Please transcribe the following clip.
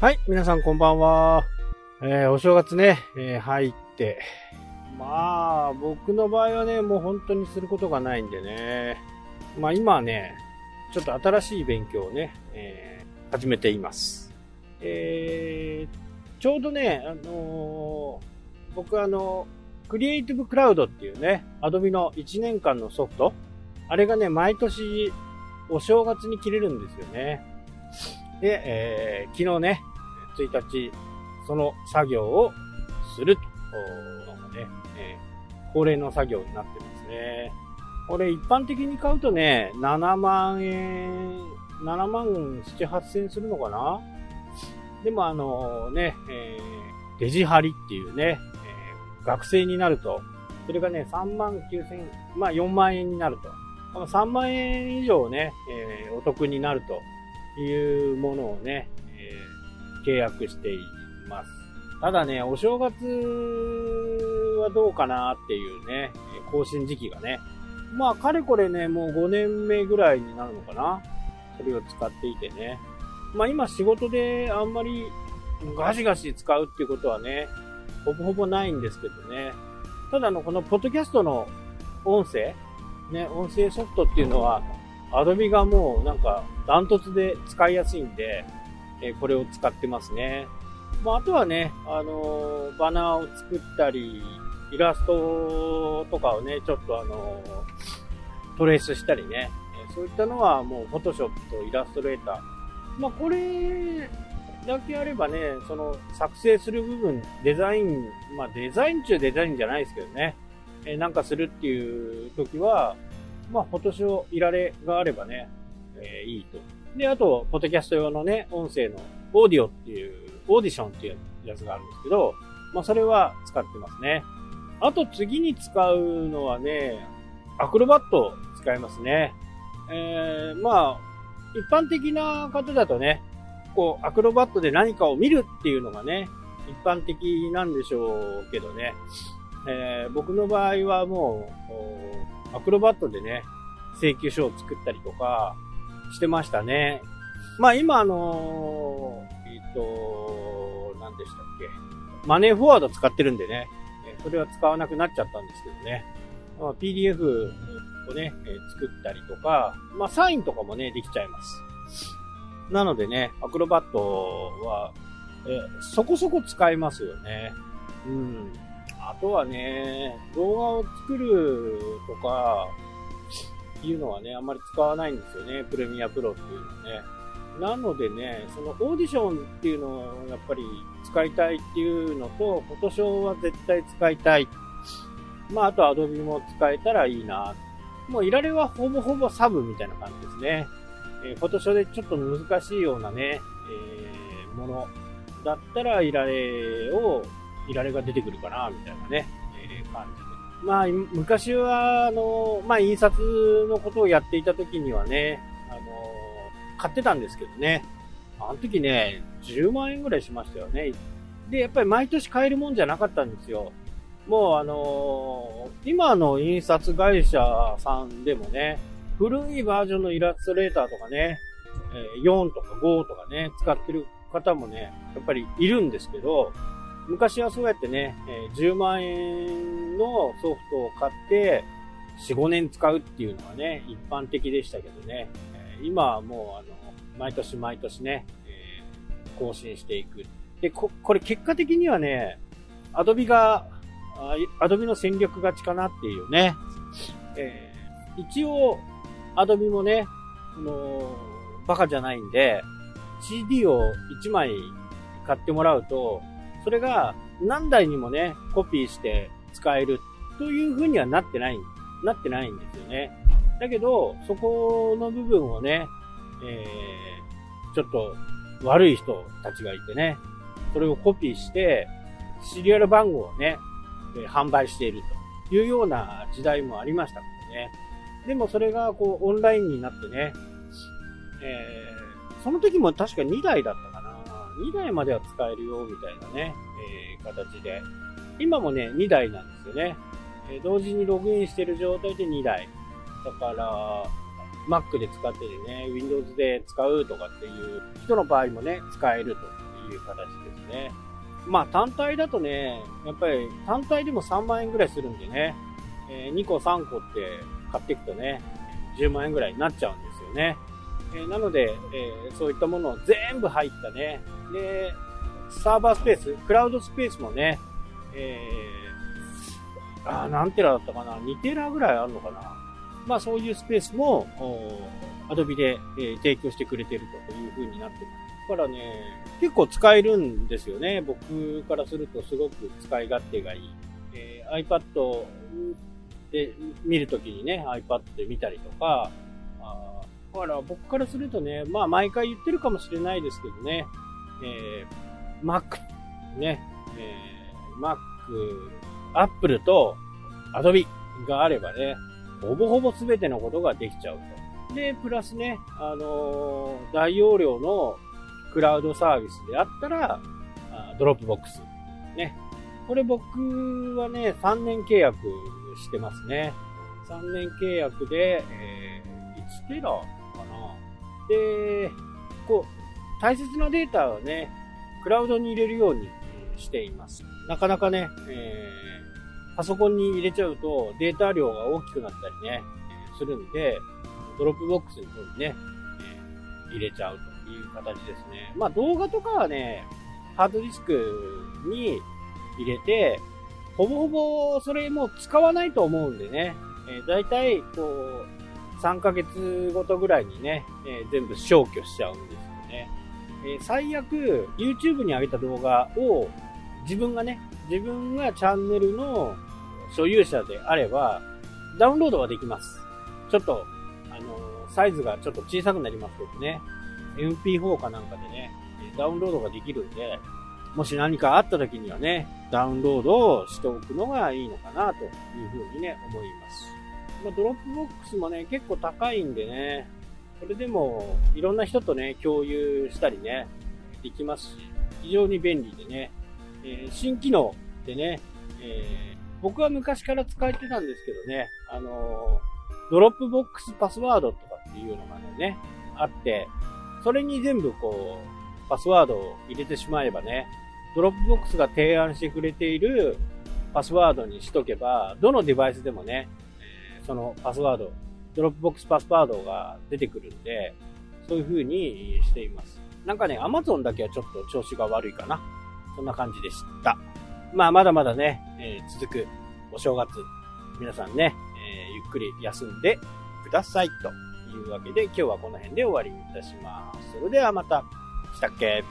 はい、皆さんこんばんは。えー、お正月ね、えー、入って。まあ、僕の場合はね、もう本当にすることがないんでね。まあ今ね、ちょっと新しい勉強をね、えー、始めています。えー、ちょうどね、あのー、僕あの、クリエイティブクラウドっていうね、アドビの1年間のソフト、あれがね、毎年お正月に切れるんですよね。で、えー、昨日ね、1日、その作業をすると、ね、えー、恒例の作業になってますね。これ一般的に買うとね、7万円、7万7、8千するのかな？でもあのね、えー、デジハリっていうね、えー、学生になると、それがね、3万9千、まあ4万円になると。3万円以上ね、えー、お得になるというものをね、契約しています。ただね、お正月はどうかなっていうね、更新時期がね。まあ、かれこれね、もう5年目ぐらいになるのかな。それを使っていてね。まあ今仕事であんまりガシガシ使うっていうことはね、ほぼほぼないんですけどね。ただのこのポッドキャストの音声、ね、音声ソフトっていうのは、アドビがもうなんかダントツで使いやすいんで、えこれを使ってますね。まあ、あとはね、あの、バナーを作ったり、イラストとかをね、ちょっとあの、トレースしたりね、えそういったのはもう、フォトショップとイラストレーター。まあ、これだけあればね、その、作成する部分、デザイン、まあ、デザイン中デザインじゃないですけどね、えなんかするっていう時は、まあ、フォトショーいられがあればね、えー、いいとで、あと、ポッドキャスト用のね、音声のオーディオっていう、オーディションっていうやつがあるんですけど、まあ、それは使ってますね。あと次に使うのはね、アクロバット使いますね。えー、まあ、一般的な方だとね、こう、アクロバットで何かを見るっていうのがね、一般的なんでしょうけどね、えー、僕の場合はもう、アクロバットでね、請求書を作ったりとか、してましたね。まあ今あのー、えっ、ー、と、何でしたっけ。マネーフォワード使ってるんでね、それは使わなくなっちゃったんですけどね。まあ、PDF をね、作ったりとか、まあサインとかもね、できちゃいます。なのでね、アクロバットは、えそこそこ使いますよね。うん。あとはね、動画を作るとか、いうのはね、あんまり使わないんですよね、プレミアプロっていうのはね。なのでね、そのオーディションっていうのをやっぱり使いたいっていうのと、フォトショーは絶対使いたい。まあ、あとアドビも使えたらいいな。もういられはほぼほぼサブみたいな感じですね。えー、フォトショーでちょっと難しいようなね、えー、ものだったらいられを、いられが出てくるかな、みたいなね、えー、感じまあ、昔は、あの、まあ、印刷のことをやっていた時にはね、あの、買ってたんですけどね。あの時ね、10万円ぐらいしましたよね。で、やっぱり毎年買えるもんじゃなかったんですよ。もうあの今の印刷会社さんでもね、古いバージョンのイラストレーターとかね、4とか5とかね、使ってる方もね、やっぱりいるんですけど、昔はそうやってね、10万円のソフトを買って、4、5年使うっていうのがね、一般的でしたけどね、今はもう、あの、毎年毎年ね、更新していく。で、こ、これ結果的にはね、アドビが、アドビの戦略勝ちかなっていうね、えー、一応、アドビもね、あのバカじゃないんで、CD を1枚買ってもらうと、それが何台にもね、コピーして使えるという風にはなってない、なってないんですよね。だけど、そこの部分をね、えー、ちょっと悪い人たちがいてね、それをコピーして、シリアル番号をね、え、販売しているというような時代もありましたからね。でもそれがこうオンラインになってね、えー、その時も確か2台だった2台までは使えるよ、みたいなね、えー、形で。今もね、2台なんですよね。えー、同時にログインしてる状態で2台。だから、Mac で使っててね、Windows で使うとかっていう人の場合もね、使えるという形ですね。まあ単体だとね、やっぱり単体でも3万円ぐらいするんでね、えー、2個3個って買っていくとね、10万円ぐらいになっちゃうんですよね。え、なので、えー、そういったものを全部入ったね、で、サーバースペース、クラウドスペースもね、えー、あ何テラだったかな ?2 テラぐらいあるのかなまあそういうスペースも、アドビで、えー、提供してくれてるという風になってます。だからね、結構使えるんですよね。僕からするとすごく使い勝手がいい。えー、iPad で見るときにね、iPad で見たりとか、だから僕からするとね、まあ毎回言ってるかもしれないですけどね、えー、Mac、ね、えー、Mac、Apple と Adobe があればね、ほぼほぼ全てのことができちゃうと。で、プラスね、あのー、大容量のクラウドサービスであったら、 Dropbox。ね。これ僕はね、3年契約してますね。3年契約で、えー、1テラ？で、こう、大切なデータはね、クラウドに入れるようにしています。なかなかね、えー、パソコンに入れちゃうとデータ量が大きくなったりね、するんで、 Dropbox の方にね、え、入れちゃうという形ですね。まあ動画とかはね、ハードディスクに入れて、ほぼほぼそれも使わないと思うんでね、えー、大体こう、3ヶ月ごとぐらいにね、えー、全部消去しちゃうんですよね。えー、最悪、YouTube に上げた動画を自分がね、自分がチャンネルの所有者であれば、ダウンロードはできます。ちょっと、あのー、サイズがちょっと小さくなりますけどね、MP4 かなんかでね、ダウンロードができるんで、もし何かあった時にはね、ダウンロードをしておくのがいいのかなというふうにね、思います。まあ、 Dropbox もね、結構高いんでね、それでもいろんな人とね、共有したりね、できますし、非常に便利でね、えー、新機能でね、えー、僕は昔から使えてたんですけどね、あのー、 Dropbox パスワードとかっていうのがね、あって、それに全部こう、パスワードを入れてしまえばね、Dropbox が提案してくれているパスワードにしとけば、どのデバイスでもね、そのパスワード、 Dropbox パスワードが出てくるんで、そういう風にしています。なんかね、Amazon だけはちょっと調子が悪いかな。そんな感じでした。まあ、まだまだね、えー、続くお正月、皆さんね、えー、ゆっくり休んでくださいというわけで、今日はこの辺で終わりにいたします。それではまた、したっけ？